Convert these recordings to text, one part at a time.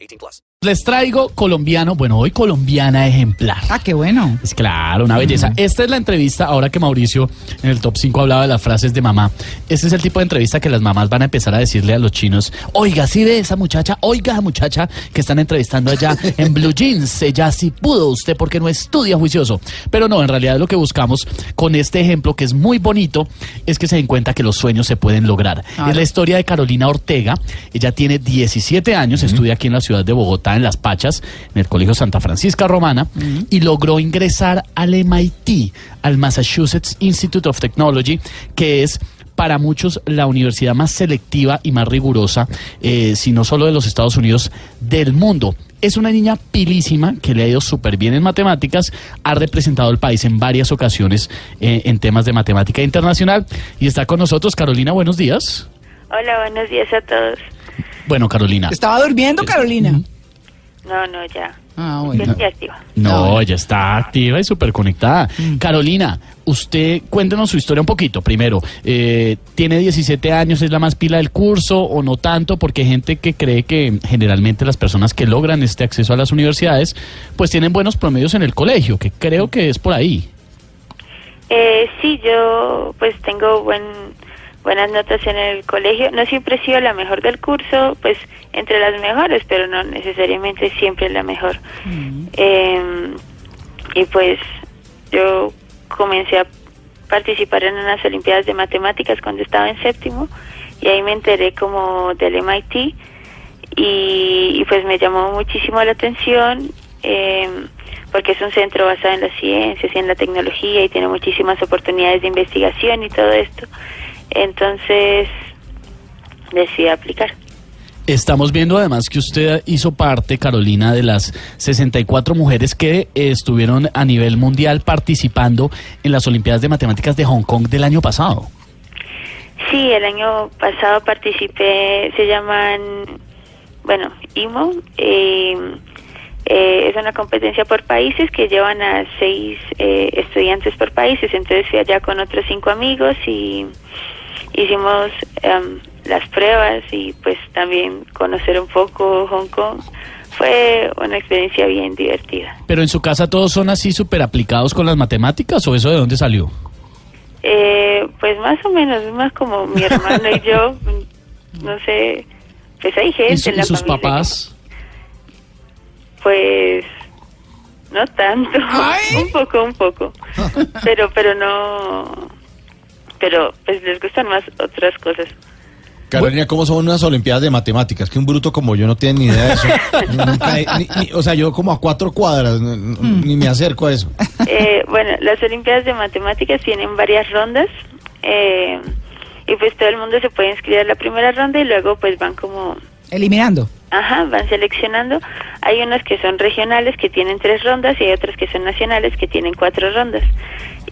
18 plus. Les traigo colombiano, bueno, hoy colombiana ejemplar. Ah, qué bueno. Es claro, una belleza. Esta es la entrevista, ahora que Mauricio en el top 5 hablaba de las frases de mamá. Este es el tipo de entrevista que las mamás van a empezar a decirle a los chinos, oiga, sí ve esa muchacha, oiga esa muchacha que están entrevistando allá en Blue Jeans, ella sí pudo usted porque no estudia juicioso. Pero no, en realidad lo que buscamos con este ejemplo, que es muy bonito, es que se den cuenta que los sueños se pueden lograr. Es la historia de Carolina Ortega. Ella tiene 17 años, estudia aquí en la ciudad de Bogotá, en Las Pachas, en el Colegio Santa Francisca Romana, y logró ingresar al MIT, al Massachusetts Institute of Technology, que es para muchos la universidad más selectiva y más rigurosa, eh, si no solo de los Estados Unidos, del mundo. Es una niña pilísima que le ha ido súper bien en matemáticas, ha representado al país en varias ocasiones eh, en temas de matemática internacional y está con nosotros. Carolina, buenos días. Hola, buenos días a todos. Bueno, Carolina. ¿Estaba durmiendo, Carolina? No, no, ya. Ah, Yo bueno. estoy activa. No, ella está activa y súper conectada. Carolina, usted cuéntenos su historia un poquito. Primero, eh, tiene 17 años, es la más pila del curso o no tanto, porque hay gente que cree que generalmente las personas que logran este acceso a las universidades, pues tienen buenos promedios en el colegio, que creo que es por ahí. Eh, sí, yo pues tengo buen, buenas notas en el colegio. No siempre he sido la mejor del curso, pues entre las mejores, pero no necesariamente siempre la mejor. Eh, y pues yo comencé a participar en unas Olimpiadas de Matemáticas cuando estaba en séptimo y ahí me enteré como del MIT y, y pues me llamó muchísimo la atención eh, porque es un centro basado en las ciencias y en la tecnología y tiene muchísimas oportunidades de investigación y todo esto. Entonces decidí aplicar. Estamos viendo además que usted hizo parte, Carolina, de las 64 mujeres que estuvieron a nivel mundial participando en las Olimpiadas de Matemáticas de Hong Kong del año pasado. Sí, el año pasado participé, se llaman, bueno, IMO, eh, eh, es una competencia por países que llevan a seis eh, estudiantes por países, entonces fui allá con otros cinco amigos y hicimos em, las pruebas y pues también conocer un poco Hong Kong. Fue una experiencia bien divertida. Pero en su casa todos son así súper aplicados con las matemáticas o eso de dónde salió? Eh, pues más o menos, es más como mi hermano y yo, no sé, pues hay gente ¿Y, su- en la y sus familia que- papás? Pues no tanto, Ay. un poco, un poco, pero pero no, pero pues les gustan más otras cosas. Carolina, ¿cómo son unas Olimpiadas de Matemáticas? Que un bruto como yo no tiene ni idea de eso. Yo nunca he- ni- ni- o sea, yo como a cuatro cuadras, no- no- ni me acerco a eso. Eh, bueno, las Olimpiadas de Matemáticas tienen varias rondas eh, y pues todo el mundo se puede inscribir a la primera ronda y luego pues van como Eliminando. Ajá, van seleccionando. Hay unas que son regionales que tienen tres rondas y hay otras que son nacionales que tienen cuatro rondas.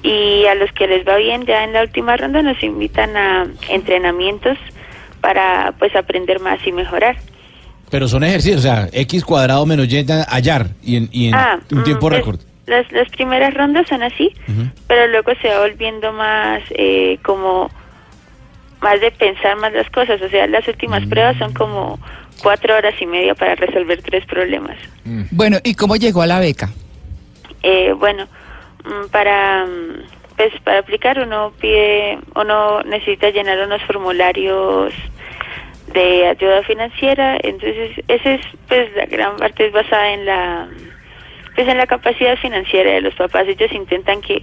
Y a los que les va bien ya en la última ronda nos invitan a entrenamientos para pues aprender más y mejorar. Pero son ejercicios, o sea, X cuadrado menos Y hallar y en, y en Ah, un mm, tiempo pues, récord. Las, las primeras rondas son así, pero luego se va volviendo más eh, como más de pensar más las cosas. O sea, las últimas Mm. pruebas son como cuatro horas y media para resolver tres problemas. Bueno, ¿y cómo llegó a la beca? Eh, bueno, mm, para mm, pues para aplicar uno pide, uno necesita llenar unos formularios de ayuda financiera, entonces ese es pues la gran parte es basada en la pues en la capacidad financiera de los papás. Ellos intentan que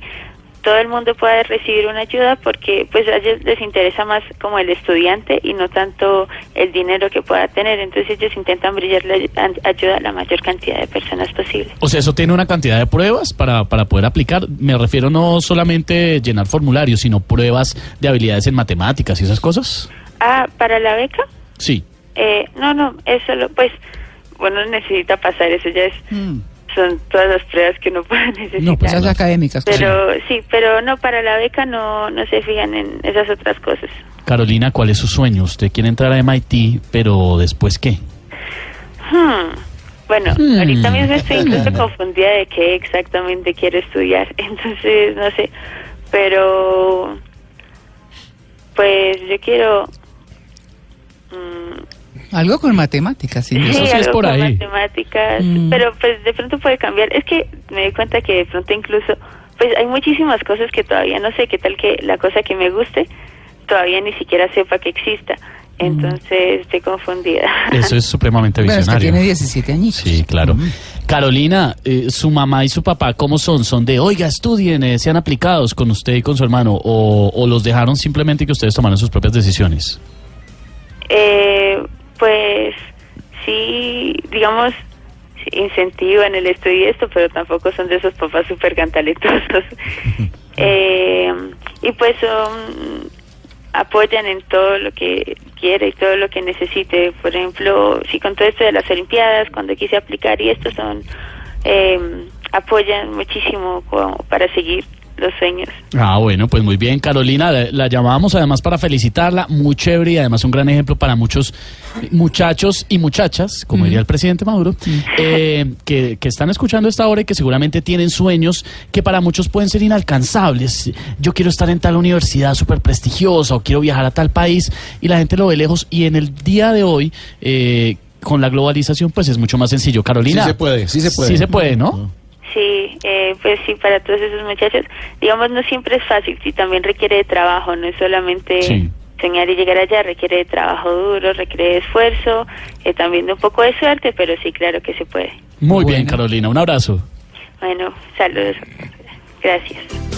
todo el mundo pueda recibir una ayuda porque pues a ellos les interesa más como el estudiante y no tanto el dinero que pueda tener. Entonces ellos intentan brillarle a- ayuda a la mayor cantidad de personas posible. O sea, eso tiene una cantidad de pruebas para, para poder aplicar. Me refiero no solamente llenar formularios, sino pruebas de habilidades en matemáticas y esas cosas. Ah, para la beca. Sí. Eh, no, no, es solo, pues, uno necesita pasar eso, ya es, Mm. Son todas las pruebas que uno puede necesitar. No, pues, Cosas académicas. pero sí, pero no, para la beca no, no se fijan en esas otras cosas. Carolina, ¿cuál es su sueño? Usted quiere entrar a MIT, pero ¿después qué? Hmm. Bueno, Hmm. ahorita mismo estoy incluso confundida de qué exactamente quiero estudiar, entonces no sé, pero pues yo quiero mm, Algo con matemáticas, sí. Eso sí es algo por con ahí. matemáticas, Mm. pero pues de pronto puede cambiar. Es que me di cuenta que de pronto incluso, pues hay muchísimas cosas que todavía no sé, qué tal que la cosa que me guste todavía ni siquiera sepa que exista. Entonces estoy confundida. Eso es supremamente Bueno, es que visionario. tiene 17 añitos. Sí, claro. Carolina, eh, su mamá y su papá, ¿cómo son? ¿Son de, oiga, estudien, eh, sean aplicados con usted y con su hermano? ¿O, o los dejaron simplemente que ustedes tomaran sus propias decisiones? Eh, pues sí, digamos, incentivan el estudio y esto, pero tampoco son de esos papás súper cantaletosos. eh, y pues son, apoyan en todo lo que quiere y todo lo que necesite. Por ejemplo, si con todo esto de las Olimpiadas, cuando quise aplicar y esto son, eh, apoyan muchísimo para seguir los sueños. Ah, bueno, pues muy bien, Carolina, la, la llamábamos además para felicitarla, muy chévere y además un gran ejemplo para muchos muchachos y muchachas, como diría el presidente Maduro, eh, que, que están escuchando esta hora y que seguramente tienen sueños que para muchos pueden ser inalcanzables. Yo quiero estar en tal universidad súper prestigiosa o quiero viajar a tal país y la gente lo ve lejos y en el día de hoy... Eh, con la globalización, pues es mucho más sencillo. Carolina. Sí se puede, sí se puede. Sí se puede, ¿no? Sí, eh, pues sí, para todos esos muchachos, digamos, no siempre es fácil, sí, también requiere de trabajo, no es solamente Sí. soñar y llegar allá, requiere de trabajo duro, requiere de esfuerzo, eh, también de un poco de suerte, pero sí, claro que se puede. Muy bien. Carolina. Un abrazo. Bueno, saludos. Gracias.